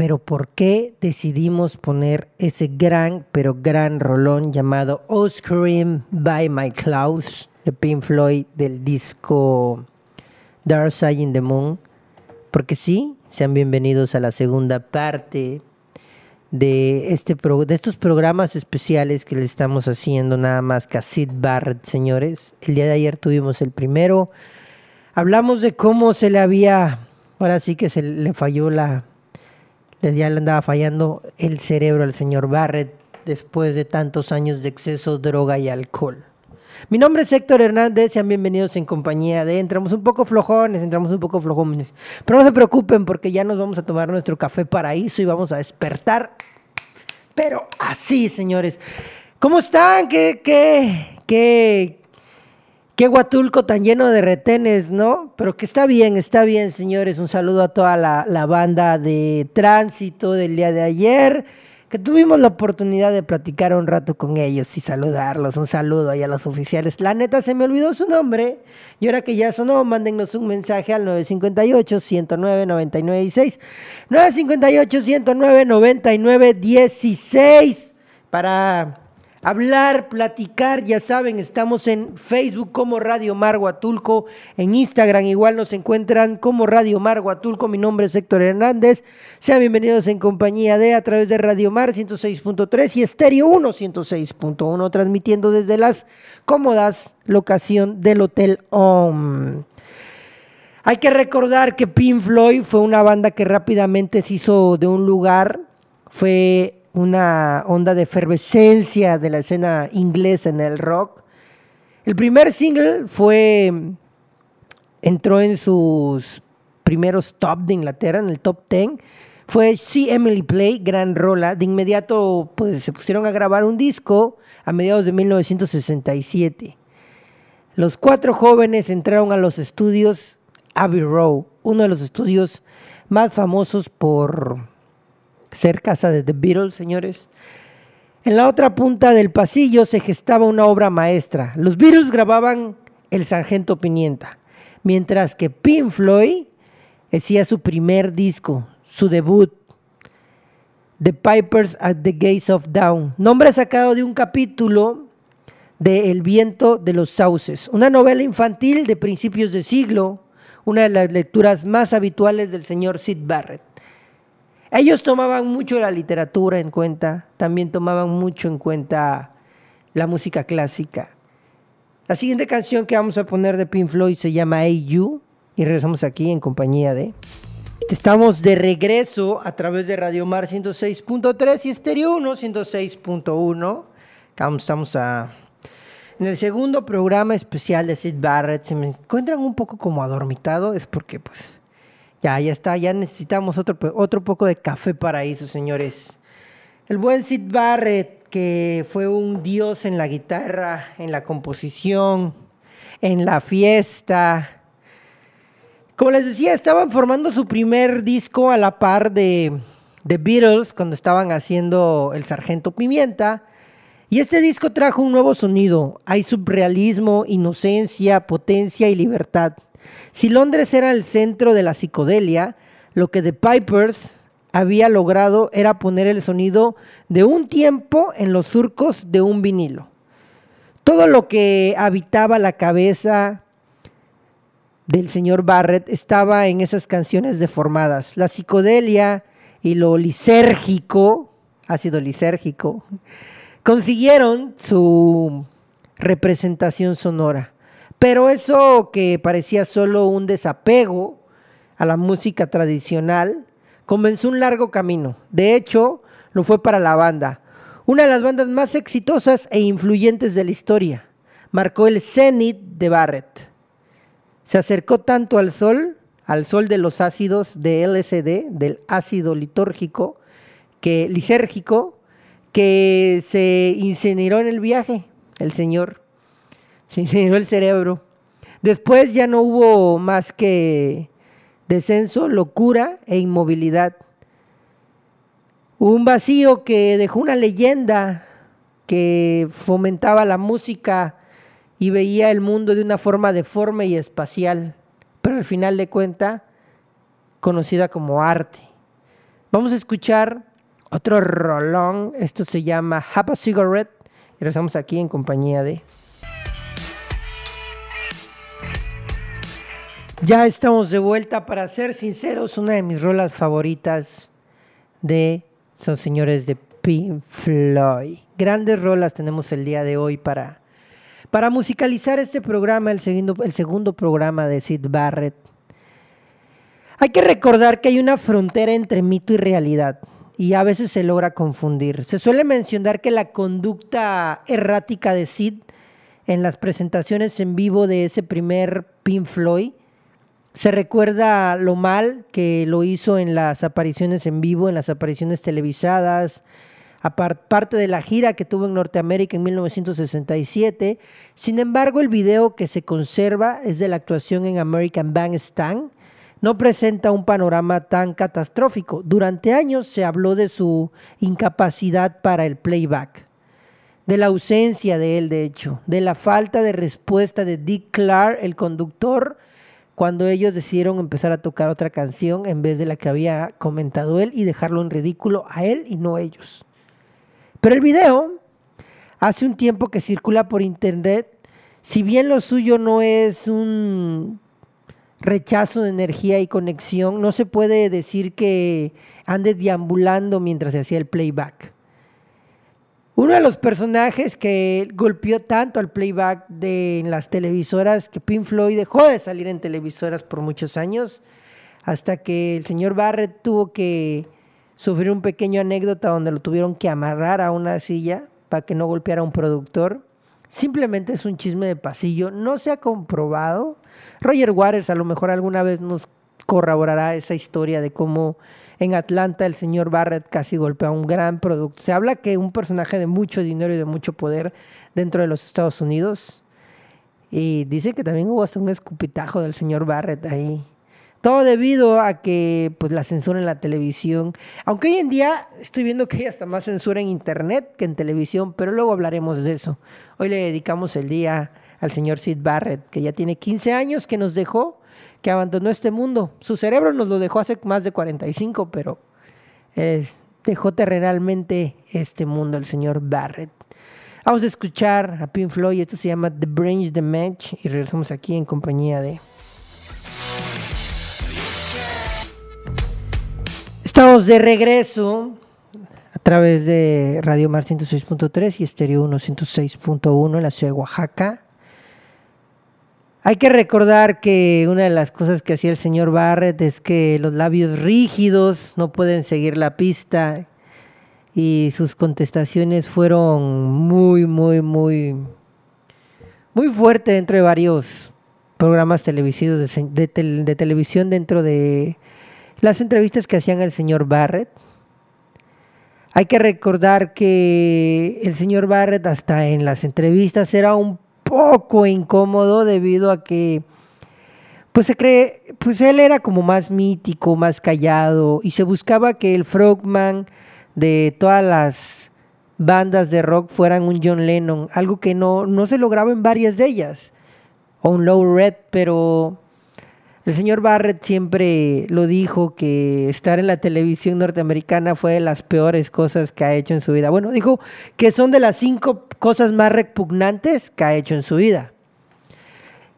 pero ¿por qué decidimos poner ese gran, pero gran rolón llamado Oscarim by My Clouds de Pink Floyd del disco Dark Side in the Moon? Porque sí, sean bienvenidos a la segunda parte de, este de estos programas especiales que le estamos haciendo nada más que a Sid Barrett, señores. El día de ayer tuvimos el primero. Hablamos de cómo se le había, ahora sí que se le falló la, ya le andaba fallando el cerebro al señor Barrett después de tantos años de exceso, droga y alcohol. Mi nombre es Héctor Hernández, sean bienvenidos en compañía de Entramos un poco flojones, entramos un poco flojones. Pero no se preocupen porque ya nos vamos a tomar nuestro café paraíso y vamos a despertar. Pero así, señores. ¿Cómo están? ¿Qué, qué, qué, Qué Huatulco tan lleno de retenes, ¿no? Pero que está bien, está bien, señores. Un saludo a toda la, banda de tránsito del día de ayer, que tuvimos la oportunidad de platicar un rato con ellos y saludarlos. Un saludo ahí a los oficiales. La neta se me olvidó su nombre. Y ahora que ya sonó, mándennos un mensaje al 958-109-9916. 958-109-9916 para hablar, platicar, ya saben, estamos en Facebook como Radio Mar Huatulco, en Instagram igual nos encuentran como Radio Mar Huatulco, mi nombre es Héctor Hernández, sean bienvenidos en compañía de a través de Radio Mar 106.3 y Estéreo 1 106.1, transmitiendo desde las cómodas locación del Hotel OM. Hay que recordar que Pink Floyd fue una banda que rápidamente se hizo de un lugar, fue una onda de efervescencia de la escena inglesa en el rock. El primer single fue, entró en sus primeros top de Inglaterra, en el top 10. Fue See Emily Play, gran rola. De inmediato pues, se pusieron a grabar un disco a mediados de 1967. Los cuatro jóvenes entraron a los estudios Abbey Road, uno de los estudios más famosos por ser casa de The Beatles, señores. En la otra punta del pasillo se gestaba una obra maestra. Los Beatles grababan El Sargento Pimienta, mientras que Pink Floyd hacía su primer disco, su debut, The Pipers at the Gates of Dawn, nombre sacado de un capítulo de El viento de los sauces, una novela infantil de principios de siglo, una de las lecturas más habituales del señor Sid Barrett. Ellos tomaban mucho la literatura en cuenta, también tomaban mucho en cuenta la música clásica. La siguiente canción que vamos a poner de Pink Floyd se llama Hey You y regresamos aquí en compañía de... Estamos de regreso a través de Radio Mar 106.3 y Estéreo 1 106.1. Estamos en el segundo programa especial de Sid Barrett. Se me encuentran un poco como adormitado, es porque pues ya, ya está, ya necesitamos otro, otro poco de café paraíso, señores. El buen Sid Barrett, que fue un dios en la guitarra, en la composición, en la fiesta. Como les decía, estaban formando su primer disco a la par de The Beatles cuando estaban haciendo El Sargento Pimienta. Y este disco trajo un nuevo sonido. Hay subrealismo, inocencia, potencia y libertad. Si Londres era el centro de la psicodelia, lo que The Pipers había logrado era poner el sonido de un tiempo en los surcos de un vinilo. Todo lo que habitaba la cabeza del señor Barrett estaba en esas canciones deformadas. La psicodelia y lo lisérgico, ácido lisérgico, consiguieron su representación sonora. Pero eso que parecía solo un desapego a la música tradicional, comenzó un largo camino. De hecho, lo fue para la banda, una de las bandas más exitosas e influyentes de la historia. Marcó el cenit de Barrett. Se acercó tanto al sol, al sol de los ácidos de LSD, del ácido litúrgico, que, lisérgico, que se incineró en el viaje, el señor. Se incineró el cerebro. Después ya no hubo más que descenso, locura e inmovilidad. Un vacío que dejó una leyenda que fomentaba la música y veía el mundo de una forma deforme y espacial, pero al final de cuenta conocida como arte. Vamos a escuchar otro rolón, esto se llama Have a Cigarette y regresamos aquí en compañía de... Ya estamos de vuelta, para ser sinceros, una de mis rolas favoritas de son señores de Pink Floyd. Grandes rolas tenemos el día de hoy para, para musicalizar este programa, el segundo, el segundo programa de Sid Barrett. Hay que recordar que hay una frontera entre mito y realidad y a veces se logra confundir. Se suele mencionar que la conducta errática de Sid en las presentaciones en vivo de ese primer Pink Floyd se recuerda lo mal que lo hizo en las apariciones en vivo, en las apariciones televisadas, aparte de la gira que tuvo en Norteamérica en 1967. Sin embargo, el video que se conserva es de la actuación en American Bandstand. No presenta un panorama tan catastrófico. Durante años se habló de su incapacidad para el playback, de la ausencia de él, de hecho, de la falta de respuesta de Dick Clark, el conductor, cuando ellos decidieron empezar a tocar otra canción en vez de la que había comentado él y dejarlo en ridículo a él y no a ellos. Pero el video, hace un tiempo que circula por internet, si bien lo suyo no es un rechazo de energía y conexión, no se puede decir que ande deambulando mientras se hacía el playback. Uno de los personajes que golpeó tanto al playback de las televisoras que Pink Floyd dejó de salir en televisoras por muchos años, hasta que el señor Barrett tuvo que sufrir un pequeño anécdota donde lo tuvieron que amarrar a una silla para que no golpeara a un productor. Simplemente es un chisme de pasillo, no se ha comprobado. Roger Waters a lo mejor alguna vez nos corroborará esa historia de cómo en Atlanta el señor Barrett casi golpea un gran producto. Se habla que un personaje de mucho dinero y de mucho poder dentro de los Estados Unidos. Y dice que también hubo hasta un escupitajo del señor Barrett ahí. Todo debido a que pues la censura en la televisión, aunque hoy en día estoy viendo que hay hasta más censura en internet que en televisión, pero luego hablaremos de eso. Hoy le dedicamos el día al señor Sid Barrett, que ya tiene 15 años que nos dejó que abandonó este mundo. Su cerebro nos lo dejó hace más de 45, pero dejó terrenalmente este mundo el señor Barrett. Vamos a escuchar a Pink Floyd, esto se llama The Brains the Match y regresamos aquí en compañía de... Estamos de regreso a través de Radio Mar 106.3 y Estéreo 106.1 en la ciudad de Oaxaca. Hay que recordar que una de las cosas que hacía el señor Barrett es que los labios rígidos no pueden seguir la pista y sus contestaciones fueron muy, muy, muy, muy fuertes dentro de varios programas televisivos de, de televisión dentro de las entrevistas que hacían el señor Barrett. Hay que recordar que el señor Barrett hasta en las entrevistas era un poco incómodo debido a que pues se cree, pues él era como más mítico, más callado y se buscaba que el frogman de todas las bandas de rock fueran un John Lennon, algo que no, no se lograba en varias de ellas, o un Low Red, pero el señor Barrett siempre lo dijo que estar en la televisión norteamericana fue de las peores cosas que ha hecho en su vida. Bueno, dijo que son de las cinco cosas más repugnantes que ha hecho en su vida.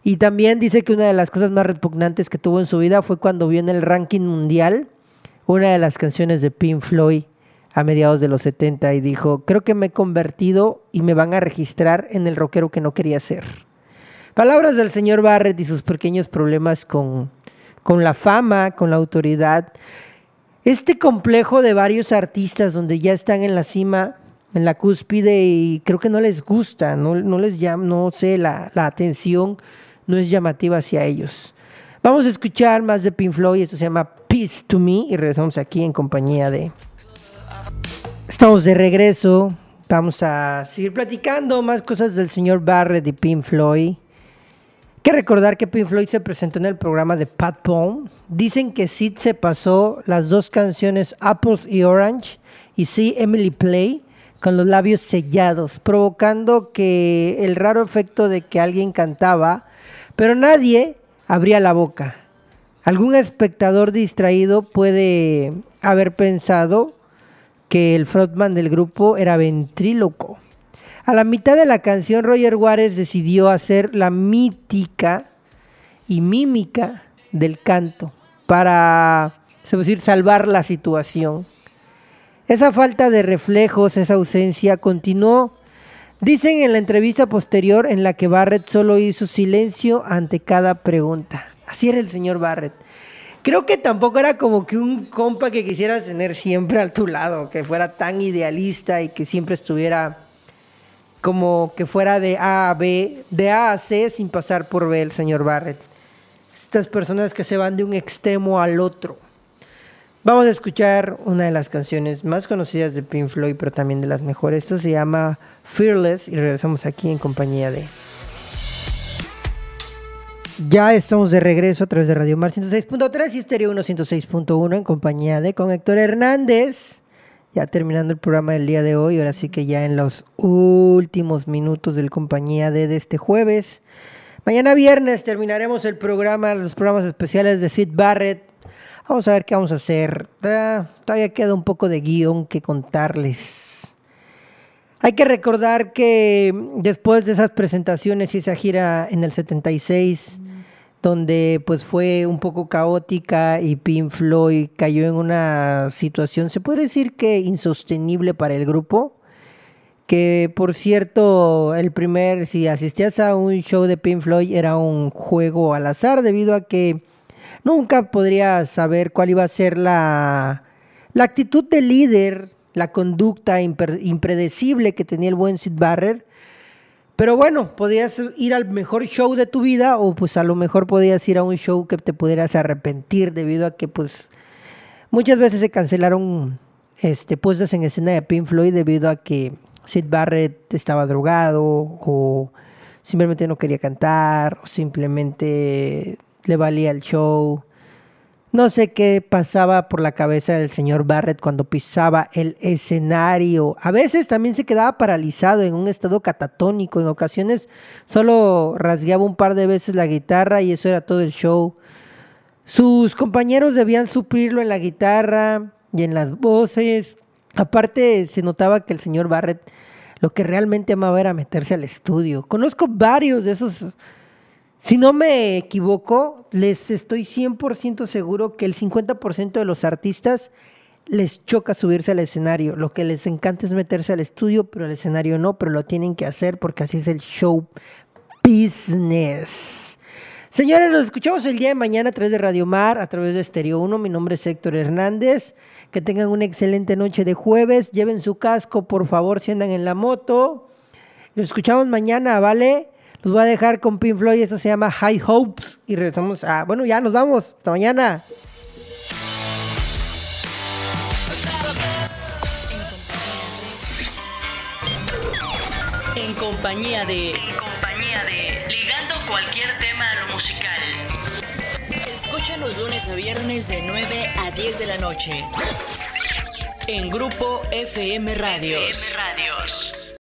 Y también dice que una de las cosas más repugnantes que tuvo en su vida fue cuando vio en el ranking mundial una de las canciones de Pink Floyd a mediados de los 70 y dijo, creo que me he convertido y me van a registrar en el rockero que no quería ser. Palabras del señor Barrett y sus pequeños problemas con, con la fama, con la autoridad. Este complejo de varios artistas donde ya están en la cima, en la cúspide y creo que no les gusta, no, les llama, no sé, la, la atención no es llamativa hacia ellos. Vamos a escuchar más de Pink Floyd, esto se llama Peace to Me y regresamos aquí en compañía de... Estamos de regreso, vamos a seguir platicando más cosas del señor Barrett y Pink Floyd. Que recordar que Pink Floyd se presentó en el programa de Pat Bone. Dicen que Sid se pasó las dos canciones Apples y Orange y sí Emily Play con los labios sellados, provocando que el raro efecto de que alguien cantaba, pero nadie abría la boca. Algún espectador distraído puede haber pensado que el frontman del grupo era ventríloco. A la mitad de la canción, Roger Juárez decidió hacer la mítica y mímica del canto para, decir, salvar la situación. Esa falta de reflejos, esa ausencia continuó Dicen en la entrevista posterior en la que Barrett solo hizo silencio ante cada pregunta. Así era el señor Barrett. Creo que tampoco era como que un compa que quisieras tener siempre a tu lado, que fuera tan idealista y que siempre estuviera como que fuera de A a B, de A a C sin pasar por B el señor Barrett. Estas personas que se van de un extremo al otro. Vamos a escuchar una de las canciones más conocidas de Pink Floyd, pero también de las mejores. Esto se llama Fearless y regresamos aquí en compañía de... Ya estamos de regreso a través de Radio Mar 106.3 y Estéreo 106.1 en compañía de con Héctor Hernández. Ya terminando el programa del día de hoy, ahora sí que ya en los últimos minutos del compañía de, este jueves. Mañana viernes terminaremos el programa, los programas especiales de Sid Barrett. Vamos a ver qué vamos a hacer. Todavía queda un poco de guion que contarles. Hay que recordar que después de esas presentaciones y esa gira en el 76, donde pues fue un poco caótica y Pink Floyd cayó en una situación, se puede decir que insostenible para el grupo, que por cierto, el primer, si asistías a un show de Pink Floyd era un juego al azar debido a que nunca podrías saber cuál iba a ser la, la actitud del líder la conducta impredecible que tenía el buen Sid Barrer. Pero bueno, podías ir al mejor show de tu vida o pues a lo mejor podías ir a un show que te pudieras arrepentir debido a que pues muchas veces se cancelaron este, puestas en escena de Pink Floyd debido a que Sid Barrett estaba drogado o simplemente no quería cantar o simplemente le valía el show. No sé qué pasaba por la cabeza del señor Barrett cuando pisaba el escenario. A veces también se quedaba paralizado en un estado catatónico. En ocasiones solo rasgueaba un par de veces la guitarra y eso era todo el show. Sus compañeros debían suplirlo en la guitarra y en las voces. Aparte se notaba que el señor Barrett lo que realmente amaba era meterse al estudio. Conozco varios de esos si no me equivoco, les estoy 100% seguro que el 50% de los artistas les choca subirse al escenario. Lo que les encanta es meterse al estudio, pero el escenario no, pero lo tienen que hacer porque así es el show business. Señores, nos escuchamos el día de mañana a través de Radio Mar, a través de Estéreo 1. Mi nombre es Héctor Hernández. Que tengan una excelente noche de jueves. Lleven su casco, por favor, si andan en la moto. Nos escuchamos mañana, ¿vale? Los voy a dejar con Pink Floyd, eso se llama High Hopes. Y regresamos a. Bueno, ya nos vamos. Hasta mañana. En compañía de. En compañía de. Ligando cualquier tema a lo musical. Escucha los lunes a viernes de 9 a 10 de la noche. En Grupo FM Radios. FM Radios.